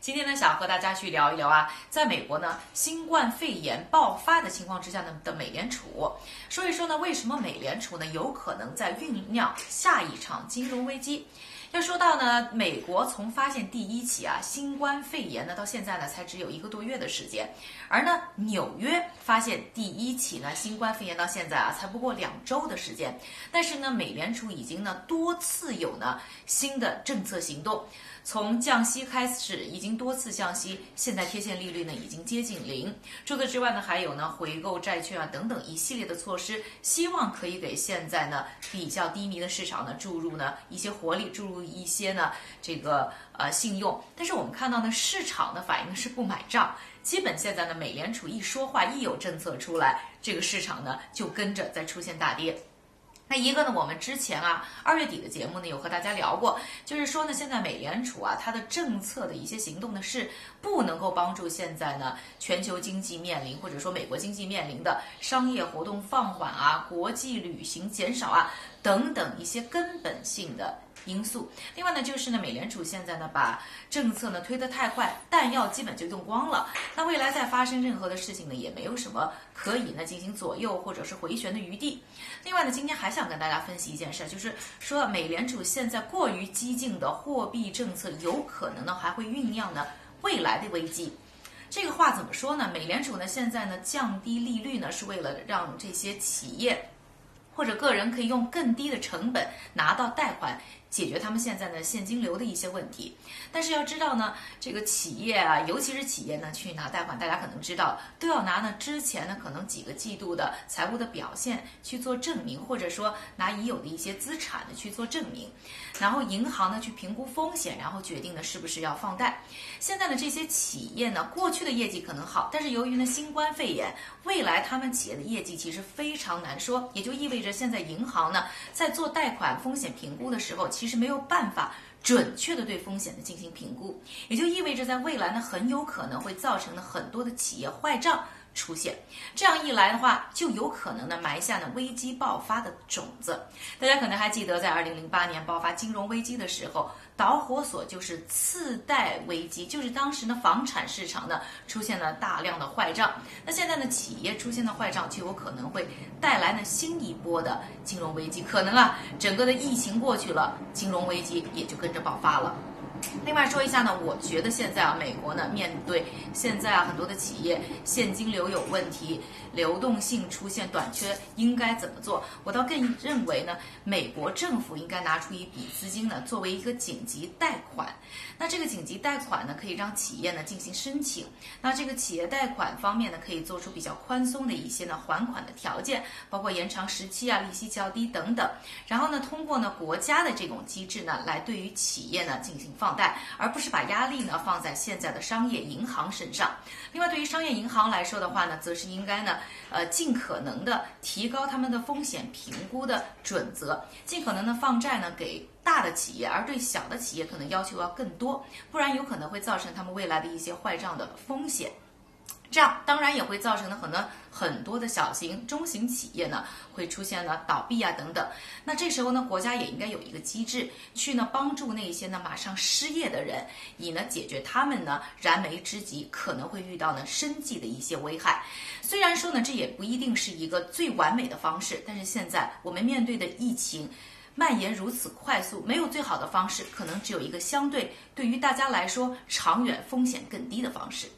今天呢，想和大家去聊一聊啊，在美国呢，新冠肺炎爆发的情况之下呢的美联储，说一说呢，为什么美联储呢有可能在酝酿下一场金融危机？要说到呢，美国从发现第一起啊新冠肺炎呢，到现在呢才只有一个多月的时间，而呢纽约发现第一起呢新冠肺炎到现在啊才不过两周的时间，但是呢美联储已经呢多次有呢新的政策行动。从降息开始，已经多次降息，现在贴现利率呢已经接近零。除此之外呢，还有呢回购债券啊等等一系列的措施，希望可以给现在呢比较低迷的市场呢注入呢一些活力，注入一些呢这个呃信用。但是我们看到呢市场的反应是不买账，基本现在呢美联储一说话，一有政策出来，这个市场呢就跟着在出现大跌。那一个呢，我们之前啊二月底的节目呢有和大家聊过，就是说呢，现在美联储啊它的政策的一些行动呢是不能够帮助现在呢全球经济面临或者说美国经济面临的商业活动放缓啊、国际旅行减少啊等等一些根本性的。因素。另外呢，就是呢，美联储现在呢把政策呢推得太快，弹药基本就用光了。那未来再发生任何的事情呢，也没有什么可以呢进行左右或者是回旋的余地。另外呢，今天还想跟大家分析一件事，就是说美联储现在过于激进的货币政策，有可能呢还会酝酿呢未来的危机。这个话怎么说呢？美联储呢现在呢降低利率呢，是为了让这些企业或者个人可以用更低的成本拿到贷款。解决他们现在的现金流的一些问题，但是要知道呢，这个企业啊，尤其是企业呢，去拿贷款，大家可能知道都要拿呢之前呢可能几个季度的财务的表现去做证明，或者说拿已有的一些资产呢去做证明，然后银行呢去评估风险，然后决定呢是不是要放贷。现在的这些企业呢，过去的业绩可能好，但是由于呢新冠肺炎，未来他们企业的业绩其实非常难说，也就意味着现在银行呢在做贷款风险评估的时候。其实没有办法准确的对风险的进行评估，也就意味着在未来呢，很有可能会造成了很多的企业坏账出现。这样一来的话，就有可能呢埋下呢危机爆发的种子。大家可能还记得，在二零零八年爆发金融危机的时候。导火索就是次贷危机，就是当时呢房产市场呢出现了大量的坏账，那现在呢企业出现的坏账就有可能会带来呢新一波的金融危机，可能啊整个的疫情过去了，金融危机也就跟着爆发了。另外说一下呢，我觉得现在啊，美国呢面对现在啊很多的企业现金流有问题，流动性出现短缺，应该怎么做？我倒更认为呢，美国政府应该拿出一笔资金呢，作为一个紧急贷款。那这个紧急贷款呢，可以让企业呢进行申请。那这个企业贷款方面呢，可以做出比较宽松的一些呢还款的条件，包括延长时期啊、利息较低等等。然后呢，通过呢国家的这种机制呢，来对于企业呢进行放。放贷，而不是把压力呢放在现在的商业银行身上。另外，对于商业银行来说的话呢，则是应该呢，呃，尽可能的提高他们的风险评估的准则，尽可能的放债呢给大的企业，而对小的企业可能要求要更多，不然有可能会造成他们未来的一些坏账的风险。这样当然也会造成了很多很多的小型、中型企业呢会出现了倒闭啊等等。那这时候呢，国家也应该有一个机制去呢帮助那些呢马上失业的人，以呢解决他们呢燃眉之急可能会遇到呢生计的一些危害。虽然说呢这也不一定是一个最完美的方式，但是现在我们面对的疫情蔓延如此快速，没有最好的方式，可能只有一个相对对于大家来说长远风险更低的方式。